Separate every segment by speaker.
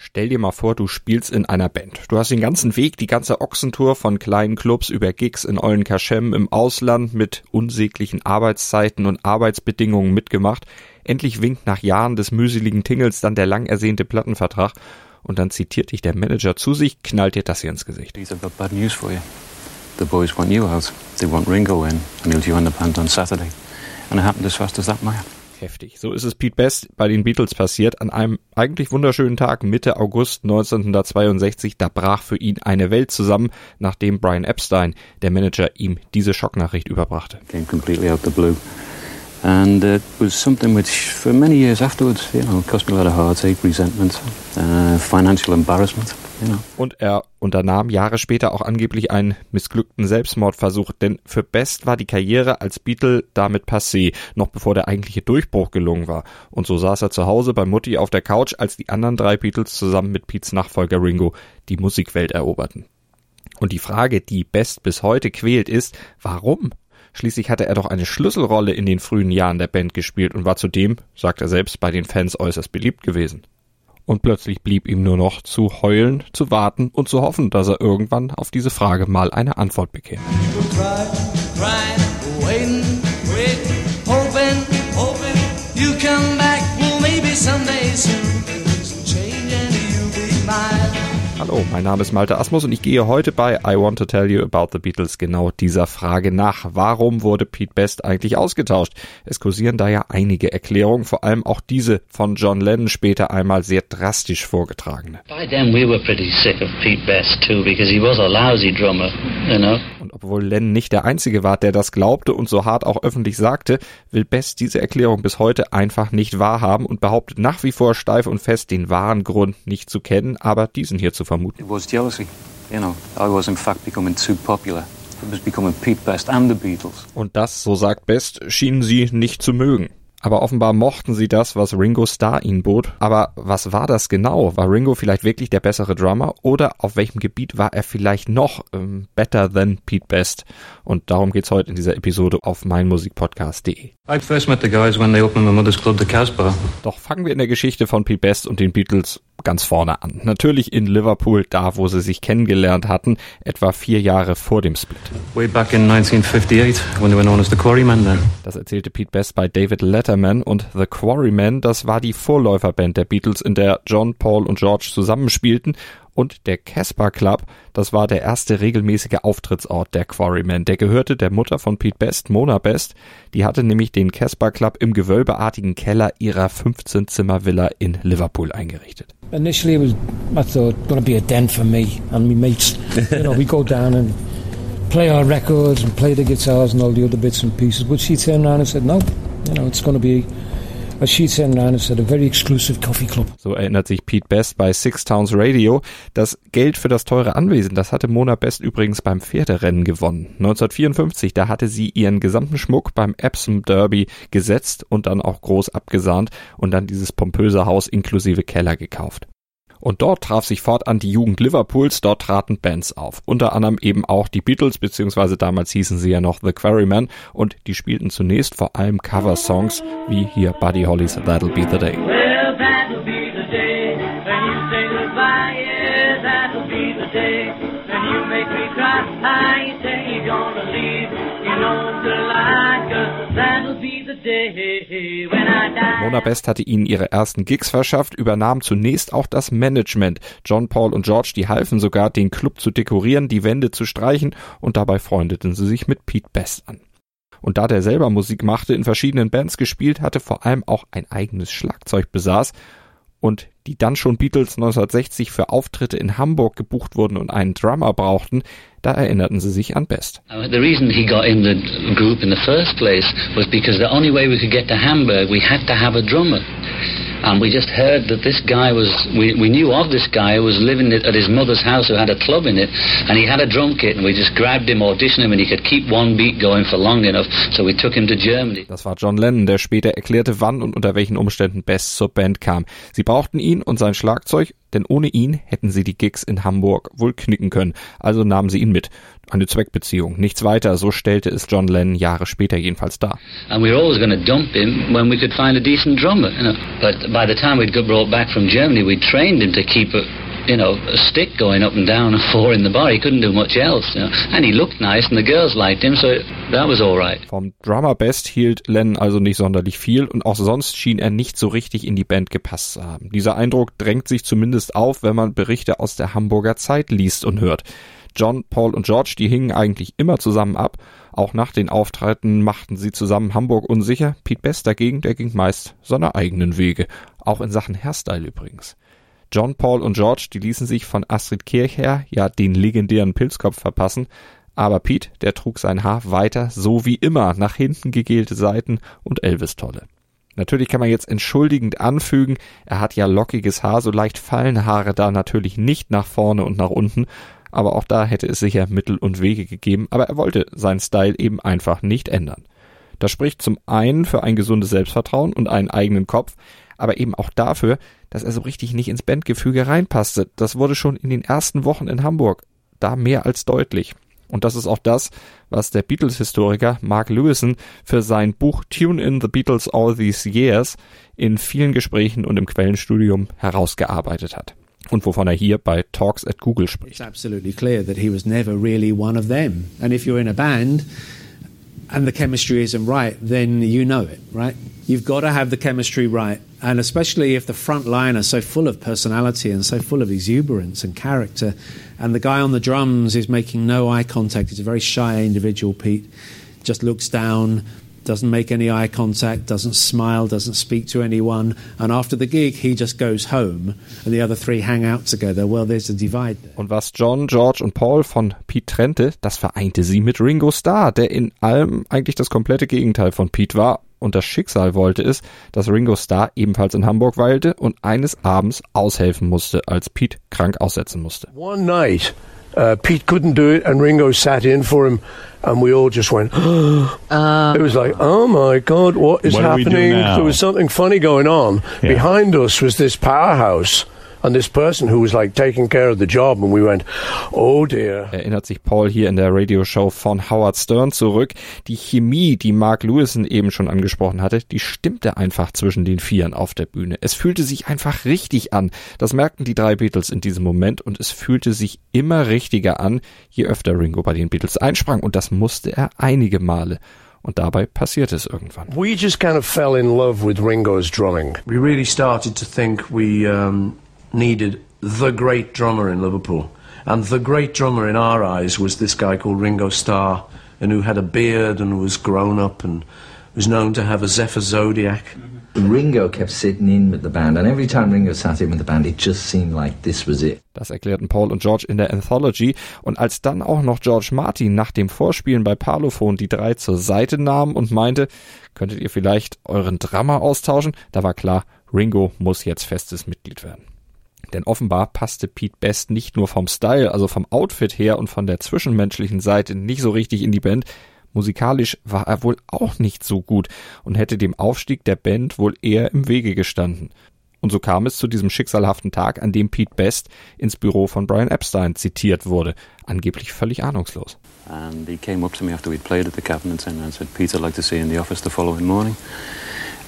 Speaker 1: Stell dir mal vor, du spielst in einer Band. Du hast den ganzen Weg, die ganze Ochsentour von kleinen Clubs über Gigs in Ollenkirchem im Ausland mit unsäglichen Arbeitszeiten und Arbeitsbedingungen mitgemacht. Endlich winkt nach Jahren des mühseligen Tingels dann der lang ersehnte Plattenvertrag und dann zitiert dich der Manager zu sich, knallt dir das hier ins Gesicht.
Speaker 2: And it happened as fast as that, Maya.
Speaker 1: Heftig. So ist es Pete Best bei den Beatles passiert. An einem eigentlich wunderschönen Tag Mitte August 1962, da brach für ihn eine Welt zusammen, nachdem Brian Epstein, der Manager, ihm diese Schocknachricht überbrachte.
Speaker 2: Came completely out the blue. And it was something which, for many years afterwards, you know, cost me a lot of heartache, resentment, uh, financial embarrassment, know.
Speaker 1: Und er unternahm Jahre später auch angeblich einen missglückten Selbstmordversuch, denn für Best war die Karriere als Beatle damit passé, noch bevor der eigentliche Durchbruch gelungen war. Und so saß er zu Hause bei Mutti auf der Couch, als die anderen drei Beatles zusammen mit Pete's Nachfolger Ringo die Musikwelt eroberten. Und die Frage, die Best bis heute quält, ist, warum? Schließlich hatte er doch eine Schlüsselrolle in den frühen Jahren der Band gespielt und war zudem, sagt er selbst, bei den Fans äußerst beliebt gewesen. Und plötzlich blieb ihm nur noch zu heulen, zu warten und zu hoffen, dass er irgendwann auf diese Frage mal eine Antwort bekäme. Hallo, mein Name ist Malte Asmus und ich gehe heute bei I Want to Tell You About the Beatles genau dieser Frage nach. Warum wurde Pete Best eigentlich ausgetauscht? Es kursieren da ja einige Erklärungen, vor allem auch diese von John Lennon später einmal sehr drastisch vorgetragene.
Speaker 3: By then we were pretty sick of Pete Best too because he was a lousy drummer, you know.
Speaker 1: Und obwohl Lennon nicht der Einzige war, der das glaubte und so hart auch öffentlich sagte, will Best diese Erklärung bis heute einfach nicht wahrhaben und behauptet nach wie vor steif und fest, den wahren Grund nicht zu kennen, aber diesen hier zu vermuten.
Speaker 2: It was jealousy, you know. I was in fact becoming too popular. It was becoming Pete Best and the Beatles.
Speaker 1: Und das, so sagt Best, schienen sie nicht zu mögen. Aber offenbar mochten sie das, was Ringo Starr ihnen bot. Aber was war das genau? War Ringo vielleicht wirklich der bessere Drummer? Oder auf welchem Gebiet war er vielleicht noch ähm, better than Pete Best? Und darum geht's heute in dieser Episode auf meinmusikpodcast.de.
Speaker 2: I first met the guys when they opened my mother's club, the Casbah.
Speaker 1: Doch fangen wir in der Geschichte von Pete Best und den Beatles ganz vorne an. Natürlich in Liverpool, da wo sie sich kennengelernt hatten, etwa vier Jahre vor dem Split.
Speaker 2: Way back in 1958, when they were known as the Quarrymen then.
Speaker 1: Das erzählte Pete Best bei David Letterman und The Quarrymen, das war die Vorläuferband der Beatles, in der John, Paul und George zusammenspielten und der Casper Club, das war der erste regelmäßige Auftrittsort der Quarrymen. Der gehörte der Mutter von Pete Best, Mona Best. Die hatte nämlich den Casper Club im gewölbeartigen Keller ihrer 15-Zimmer-Villa in Liverpool eingerichtet.
Speaker 4: Initially, it was I thought to be a den for me and my mates. you know, we go down and play our records and play the guitars and all the other bits and pieces. But she turned around and said, no, you know, it's to be. As she turned around and said, a very exclusive coffee club.
Speaker 1: So erinnert sich Pete Best bei Six Towns Radio. Das Geld für das teure Anwesen, das hatte Mona Best übrigens beim Pferderennen gewonnen. 1954, da hatte sie ihren gesamten Schmuck beim Epsom Derby gesetzt und dann auch groß abgesahnt und dann dieses pompöse Haus inklusive Keller gekauft. Und dort traf sich fortan die Jugend Liverpools, dort traten Bands auf. Unter anderem eben auch die Beatles, beziehungsweise damals hießen sie ja noch The Quarrymen und die spielten zunächst vor allem Cover-Songs, wie hier Buddy Hollys That'll Be the Day.
Speaker 5: Gonna leave. You know to lie, 'cause that'll
Speaker 1: Mona Best hatte ihnen ihre ersten Gigs verschafft, übernahm zunächst auch das Management. John, Paul und George, die halfen sogar, den Club zu dekorieren, die Wände zu streichen und dabei freundeten sie sich mit Pete Best an. Und da der selber Musik machte, in verschiedenen Bands gespielt hatte, vor allem auch ein eigenes Schlagzeug besaß und die dann schon Beatles 1960 für Auftritte in Hamburg gebucht wurden und einen Drummer brauchten, da erinnerten sie sich an Best.
Speaker 3: Uh, The reason he got in the group in the first place was because the only way we could get to Hamburg, we had to have a drummer. And we just heard that this guy was, we, we knew of this guy who was living at his mother's house who had a club in it, and he had a drum kit, and we just grabbed him, auditioned him, and he could keep one beat going for long enough, so we took him to Germany.
Speaker 1: Das war John Lennon, der später erklärte, wann und unter welchen Umständen Best zur Band kam. Sie brauchten ihn und sein Schlagzeug, denn ohne ihn hätten sie die Gigs in Hamburg wohl knicken können. Also nahmen sie ihn mit. Eine Zweckbeziehung, nichts weiter, so stellte es John Lennon Jahre später jedenfalls dar.
Speaker 3: And we were always going to dump him when we could find a decent drummer, you know. But by the time we'd got brought back from Germany, we trained him to keep a, you know, a stick going up and down and four in the bar. He couldn't do much else, you know. And he looked nice and the girls liked him, so that was all right.
Speaker 1: Vom Drummer Best hielt Lennon also nicht sonderlich viel und auch sonst schien er nicht so richtig in die Band gepasst zu haben. Dieser Eindruck drängt sich zumindest auf, wenn man Berichte aus der Hamburger Zeit liest und hört. John, Paul und George, die hingen eigentlich immer zusammen ab. Auch nach den Auftritten machten sie zusammen Hamburg unsicher. Pete Best dagegen, der ging meist seine eigenen Wege. Auch in Sachen Hairstyle übrigens. John, Paul und George, die ließen sich von Astrid Kirchherr ja den legendären Pilzkopf verpassen. Aber Pete, der trug sein Haar weiter, so wie immer, nach hinten gegelte Seiten und Elvis-Tolle. Natürlich kann man jetzt entschuldigend anfügen, er hat ja lockiges Haar, so leicht fallen Haare da natürlich nicht nach vorne und nach unten, aber auch da hätte es sicher Mittel und Wege gegeben, aber er wollte seinen Style eben einfach nicht ändern. Das spricht zum einen für ein gesundes Selbstvertrauen und einen eigenen Kopf, aber eben auch dafür, dass er so richtig nicht ins Bandgefüge reinpasste. Das wurde schon in den ersten Wochen in Hamburg da mehr als deutlich. Und das ist auch das, was der Beatles-Historiker Mark Lewison für sein Buch Tune in the Beatles All These Years in vielen Gesprächen und im Quellenstudium herausgearbeitet hat. Und wovon er hier bei Talks at Google spricht.
Speaker 6: It's absolutely clear that he was never really one of them. And if you're in a band and the chemistry isn't right, then you know it, right? You've got to have the chemistry right. And especially if the front line are so full of personality and so full of exuberance and character, and the guy on the drums is making no eye contact. He's a very shy individual, Pete. Just looks down, doesn't make any eye contact, doesn't smile, doesn't speak to anyone. And after the gig, he just goes home and the other three hang out together. Well, there's a divide there.
Speaker 1: Und was John, George und Paul von Pete trennte, das vereinte sie mit Ringo Starr, der in allem eigentlich das komplette Gegenteil von Pete war. Und das Schicksal wollte es, dass Ringo Starr ebenfalls in Hamburg weilte und eines Abends aushelfen musste, als Pete krank aussetzen musste.
Speaker 7: One night, uh, Pete couldn't do it, and Ringo sat in for him, and we all just went. it was like, oh my god, what is
Speaker 8: What
Speaker 7: happening? There was something funny going on.
Speaker 8: Yeah.
Speaker 7: Behind us was this powerhouse, and this person who was like taking care of the job, and we went, oh dear.
Speaker 1: Erinnert sich Paul hier in der Radioshow von Howard Stern zurück. Die Chemie, die Mark Lewison eben schon angesprochen hatte, die stimmte einfach zwischen den Vieren auf der Bühne. Es fühlte sich einfach richtig an. Das merkten die drei Beatles in diesem Moment und es fühlte sich immer richtiger an, je öfter Ringo bei den Beatles einsprang und das musste er einige Male. Und dabei passierte es irgendwann.
Speaker 7: We just kind of fell in love with Ringo's drumming.
Speaker 9: We really started to think we um, needed the great drummer in Liverpool. And the great drummer in our eyes was this guy called Ringo Starr, and who had a beard and was grown up and was known to have a Zephyr Zodiac.
Speaker 10: Ringo kept sitting in with the band, and every time Ringo sat in with the band, it just seemed like this was it.
Speaker 1: Das erklärten Paul und George in der Anthology. Und als dann auch noch George Martin nach dem Vorspielen bei Parlophone die drei zur Seite nahm und meinte, könntet ihr vielleicht euren Drummer austauschen, da war klar, Ringo muss jetzt festes Mitglied werden. Denn offenbar passte Pete Best nicht nur vom Style, also vom Outfit her und von der zwischenmenschlichen Seite nicht so richtig in die Band. Musikalisch war er wohl auch nicht so gut und hätte dem Aufstieg der Band wohl eher im Wege gestanden. Und so kam es zu diesem schicksalhaften Tag, an dem Pete Best ins Büro von Brian Epstein zitiert wurde, angeblich völlig ahnungslos.
Speaker 2: And he came up to me after we'd played at the Cabinet and said, Pete, I'd like to see you in the office the following morning.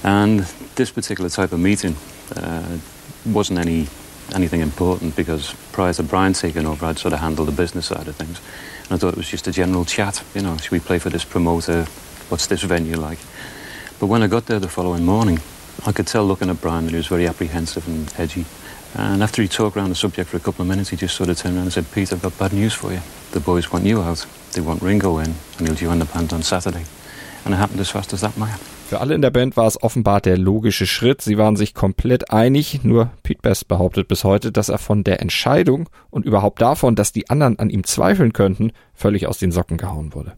Speaker 2: And this particular type of meeting uh, wasn't any anything important because prior to Brian taking over, I'd sort of handled the business side of things. And I thought it was just a general chat, you know, should we play for this promoter? What's this venue like? But when I got there the following morning, I could tell looking at Brian that he was very apprehensive and edgy. And after he talked around the subject for a couple of minutes, he just sort of turned around and said, Pete, I've got bad news for you. The boys want you out. They want Ringo in, and he'll join the band on Saturday. And it happened as fast as that, Maya.
Speaker 1: Für alle in der Band war es offenbar der logische Schritt. Sie waren sich komplett einig. Nur Pete Best behauptet bis heute, dass er von der Entscheidung und überhaupt davon, dass die anderen an ihm zweifeln könnten, völlig aus den Socken gehauen wurde.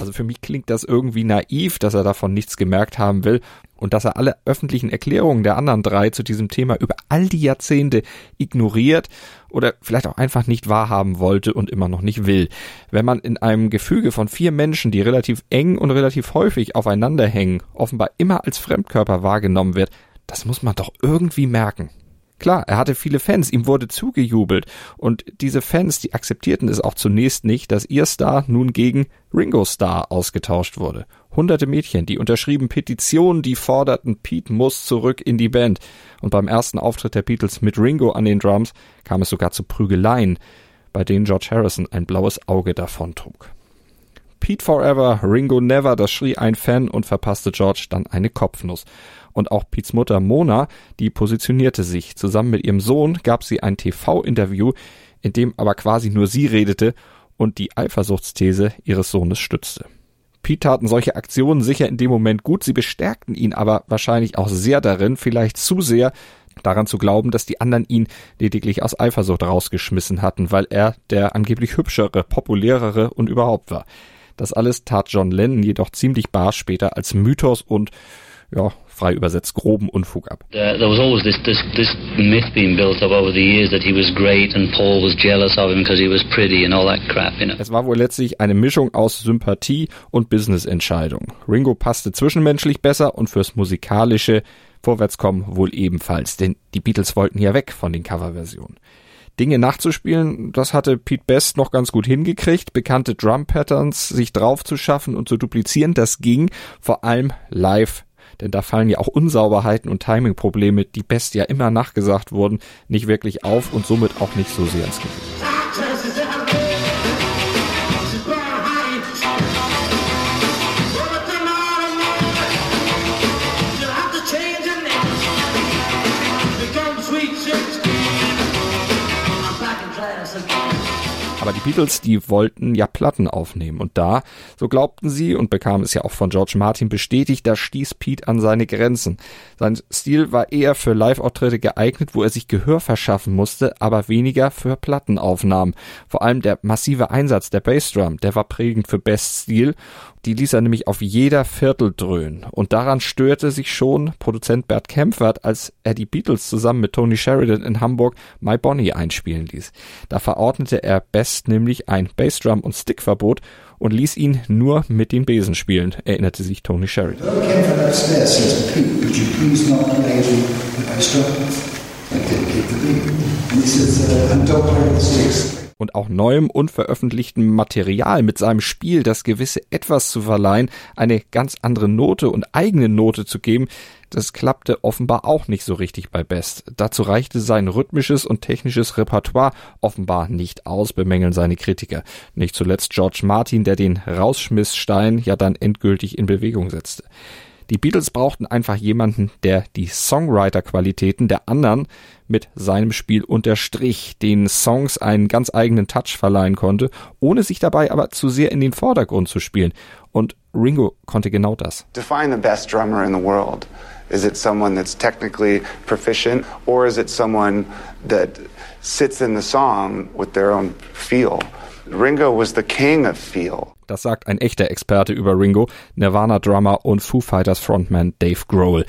Speaker 1: Also für mich klingt das irgendwie naiv, dass er davon nichts gemerkt haben will und dass er alle öffentlichen Erklärungen der anderen drei zu diesem Thema über all die Jahrzehnte ignoriert oder vielleicht auch einfach nicht wahrhaben wollte und immer noch nicht will. Wenn man in einem Gefüge von vier Menschen, die relativ eng und relativ häufig aufeinander hängen, offenbar immer als Fremdkörper wahrgenommen wird, das muss man doch irgendwie merken. Klar, er hatte viele Fans, ihm wurde zugejubelt und diese Fans, die akzeptierten es auch zunächst nicht, dass ihr Star nun gegen Ringo Star ausgetauscht wurde. Hunderte Mädchen, die unterschrieben Petitionen, die forderten, Pete muss zurück in die Band. Und beim ersten Auftritt der Beatles mit Ringo an den Drums kam es sogar zu Prügeleien, bei denen George Harrison ein blaues Auge davontrug. Pete Forever, Ringo Never, das schrie ein Fan und verpasste George dann eine Kopfnuss. Und auch Pete's Mutter Mona, die positionierte sich. Zusammen mit ihrem Sohn gab sie ein TV-Interview, in dem aber quasi nur sie redete und die Eifersuchtsthese ihres Sohnes stützte. Pete taten solche Aktionen sicher in dem Moment gut, sie bestärkten ihn aber wahrscheinlich auch sehr darin, vielleicht zu sehr, daran zu glauben, dass die anderen ihn lediglich aus Eifersucht rausgeschmissen hatten, weil er der angeblich hübschere, populärere und überhaupt war. Das alles tat John Lennon jedoch ziemlich barsch später als Mythos und ja, frei übersetzt groben Unfug ab.
Speaker 3: Uh, there was always this, this, this myth being built up over the years that he was great and Paul was jealous of him because he was pretty and all that crap, you know.
Speaker 1: Es war wohl letztlich eine Mischung aus Sympathie und Business-Entscheidung. Ringo passte zwischenmenschlich besser und fürs musikalische Vorwärtskommen wohl ebenfalls, denn die Beatles wollten ja weg von den Coverversionen. Dinge nachzuspielen, das hatte Pete Best noch ganz gut hingekriegt, bekannte Drum-Patterns sich drauf zu schaffen und zu duplizieren, das ging vor allem live denn da fallen ja auch Unsauberheiten und Timingprobleme, die Best ja immer nachgesagt wurden, nicht wirklich auf und somit auch nicht so sehr ins Gewicht. Aber die Beatles, die wollten ja Platten aufnehmen. Und da, so glaubten sie und bekamen es ja auch von George Martin bestätigt, da stieß Pete an seine Grenzen. Sein Stil war eher für Live-Auftritte geeignet, wo er sich Gehör verschaffen musste, aber weniger für Plattenaufnahmen. Vor allem der massive Einsatz der Bassdrum, der war prägend für Best Stil. Die ließ er nämlich auf jeder Viertel dröhnen. Und daran störte sich schon Produzent Bert Kempfert, als er die Beatles zusammen mit Tony Sheridan in Hamburg My Bonnie einspielen ließ. Da verordnete er Best nämlich ein Bassdrum- und Stickverbot und ließ ihn nur mit den Besen spielen, erinnerte sich Tony Sheridan.
Speaker 8: Kempfert
Speaker 1: und auch neuem unveröffentlichtem Material mit seinem Spiel das gewisse Etwas zu verleihen, eine ganz andere Note und eigene Note zu geben, das klappte offenbar auch nicht so richtig bei Best. Dazu reichte sein rhythmisches und technisches Repertoire offenbar nicht aus, bemängeln seine Kritiker. Nicht zuletzt George Martin, der den Rausschmissstein ja dann endgültig in Bewegung setzte. Die Beatles brauchten einfach jemanden, der die Songwriter-Qualitäten der anderen mit seinem Spiel unterstrich, den Songs einen ganz eigenen Touch verleihen konnte, ohne sich dabei aber zu sehr in den Vordergrund zu spielen. Und Ringo konnte genau das.
Speaker 11: Define the best drummer in the world. Is it someone that's technically proficient, or is it someone that sits in the song with their own feel? Ringo was the king of feel.
Speaker 1: Das sagt ein echter Experte über Ringo, Nirvana-Drummer und Foo Fighters Frontman Dave Grohl.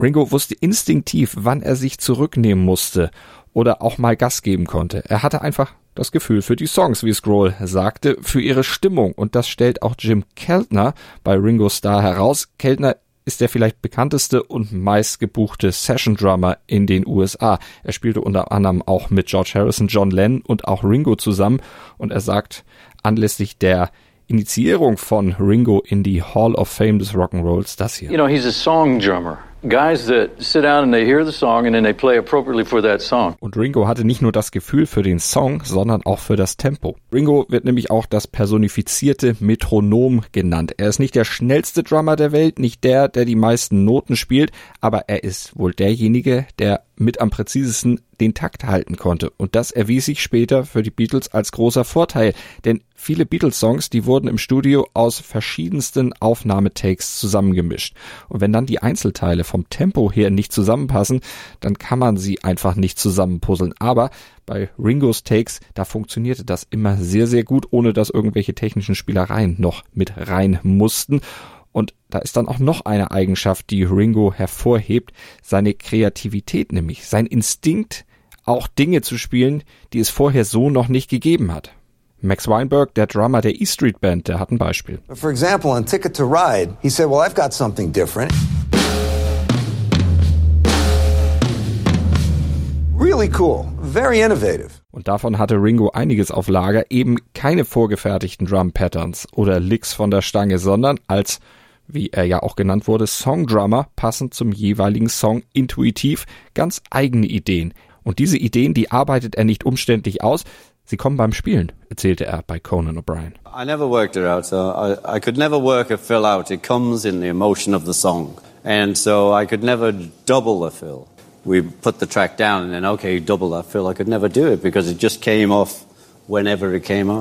Speaker 1: Ringo wusste instinktiv, wann er sich zurücknehmen musste oder auch mal Gas geben konnte. Er hatte einfach das Gefühl für die Songs, wie Scroll sagte, für ihre Stimmung. Und das stellt auch Jim Keltner bei Ringo Starr heraus. Keltner ist der vielleicht bekannteste und meistgebuchte Session-Drummer in den USA. Er spielte unter anderem auch mit George Harrison, John Lennon und auch Ringo zusammen. Und er sagt anlässlich der Initiierung von Ringo in die Hall of Fame des Rock'n'Rolls das hier.
Speaker 12: You know, he's a song drummer. Guys that sit down and they hear the song and then they play appropriately for that song.
Speaker 1: Und Ringo hatte nicht nur das Gefühl für den Song, sondern auch für das Tempo. Ringo wird nämlich auch das personifizierte Metronom genannt. Er ist nicht der schnellste Drummer der Welt, nicht der, der die meisten Noten spielt, aber er ist wohl derjenige, der mit am präzisesten den Takt halten konnte. Und das erwies sich später für die Beatles als großer Vorteil, denn viele Beatles-Songs, die wurden im Studio aus verschiedensten Aufnahmetakes zusammengemischt. Und wenn dann die Einzelteile vom Tempo her nicht zusammenpassen, dann kann man sie einfach nicht zusammenpuzzeln. Aber bei Ringos Takes, da funktionierte das immer sehr, sehr gut, ohne dass irgendwelche technischen Spielereien noch mit rein mussten. Und da ist dann auch noch eine Eigenschaft, die Ringo hervorhebt, seine Kreativität nämlich, sein Instinkt, auch Dinge zu spielen, die es vorher so noch nicht gegeben hat. Max Weinberg, der Drummer der E Street Band, der hat ein Beispiel.
Speaker 13: For example, on Ticket to Ride, he said, Well, I've got something different. Really cool, very innovative.
Speaker 1: Und davon hatte Ringo einiges auf Lager, eben keine vorgefertigten Drum Patterns oder Licks von der Stange, sondern als wie er ja auch genannt wurde, Songdrummer, passend zum jeweiligen Song intuitiv ganz eigene Ideen. Und diese Ideen, die arbeitet er nicht umständlich aus, sie kommen beim Spielen, erzählte er bei Conan O'Brien.
Speaker 14: I never worked it out, so I, I could never work a fill out. It comes in the emotion of the song. And so I could never double the fill. We put the track down and then, okay, double that fill. I could never do it because it just came off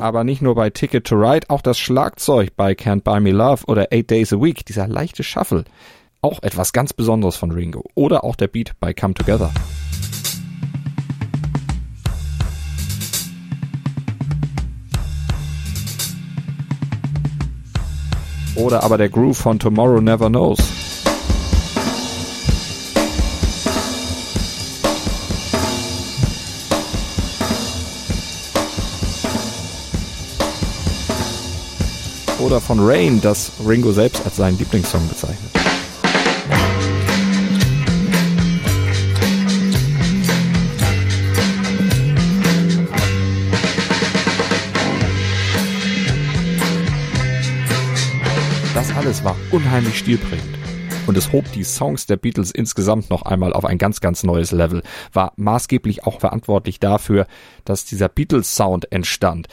Speaker 1: Aber nicht nur bei Ticket to Ride, auch das Schlagzeug bei Can't Buy Me Love oder Eight Days a Week, dieser leichte Shuffle. Auch etwas ganz Besonderes von Ringo. Oder auch der Beat bei Come Together. Oder aber der Groove von Tomorrow Never Knows. Oder von Rain, das Ringo selbst als seinen Lieblingssong bezeichnet. Das alles war unheimlich stilprägend. Und es hob die Songs der Beatles insgesamt noch einmal auf ein ganz, ganz neues Level, war maßgeblich auch verantwortlich dafür, dass dieser Beatles-Sound entstand.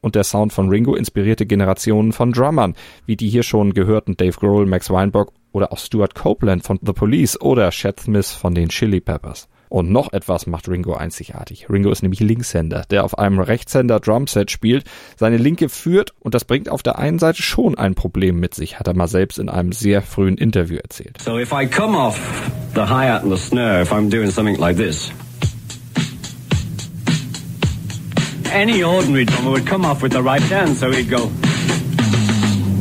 Speaker 1: Und der Sound von Ringo inspirierte Generationen von Drummern, wie die hier schon gehörten Dave Grohl, Max Weinberg oder auch Stuart Copeland von The Police oder Chad Smith von den Chili Peppers. Und noch etwas macht Ringo einzigartig. Ringo ist nämlich Linkshänder, der auf einem Rechtshänder Drumset spielt, seine Linke führt und das bringt auf der einen Seite schon ein Problem mit sich, hat er mal selbst in einem sehr frühen Interview erzählt.
Speaker 15: So if I come off the hi-hat and the snare, if I'm doing something like this, any ordinary drummer would come off with the right hand, so he'd go.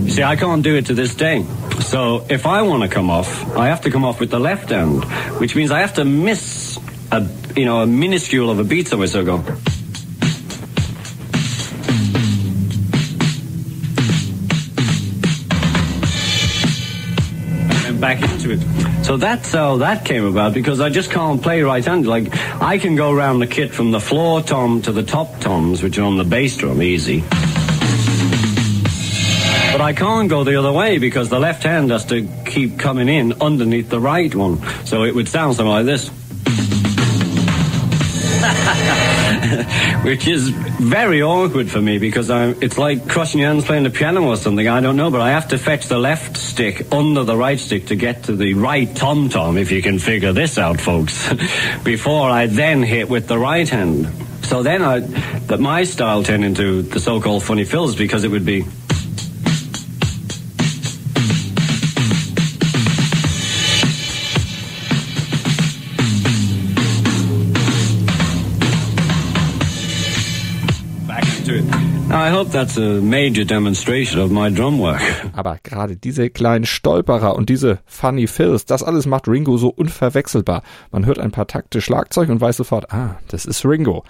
Speaker 15: You see, I can't do it to this day. So if I want to come off, I have to come off with the left hand, which means I have to miss a, you know, a minuscule of a beat somewhere. So I go. And back into it. So that's how that came about because I just can't play right-handed. Like I can go around the kit from the floor tom to the top toms, which are on the bass drum, easy. But I can't go the other way because the left hand has to keep coming in underneath the right one. So it would sound something like this. Which is very awkward for me because I'm, it's like crushing your hands playing the piano or something. I don't know, but I have to fetch the left stick under the right stick to get to the right tom tom, if you can figure this out, folks, before I then hit with the right hand. So then I, that my style turned into the so-called funny fills because it would be. I hope that's a major demonstration of my drum work.
Speaker 1: Aber gerade diese kleinen Stolperer und diese Funny Fills, das alles macht Ringo so unverwechselbar. Man hört ein paar Takte Schlagzeug und weiß sofort, ah, das ist Ringo.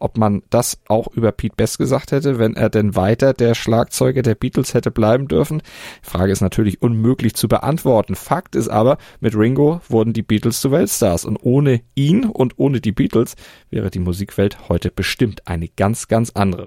Speaker 1: Ob man das auch über Pete Best gesagt hätte, wenn er denn weiter der Schlagzeuger der Beatles hätte bleiben dürfen? Die Frage ist natürlich unmöglich zu beantworten. Fakt ist aber, mit Ringo wurden die Beatles zu Weltstars und ohne ihn und ohne die Beatles wäre die Musikwelt heute bestimmt eine ganz, ganz andere.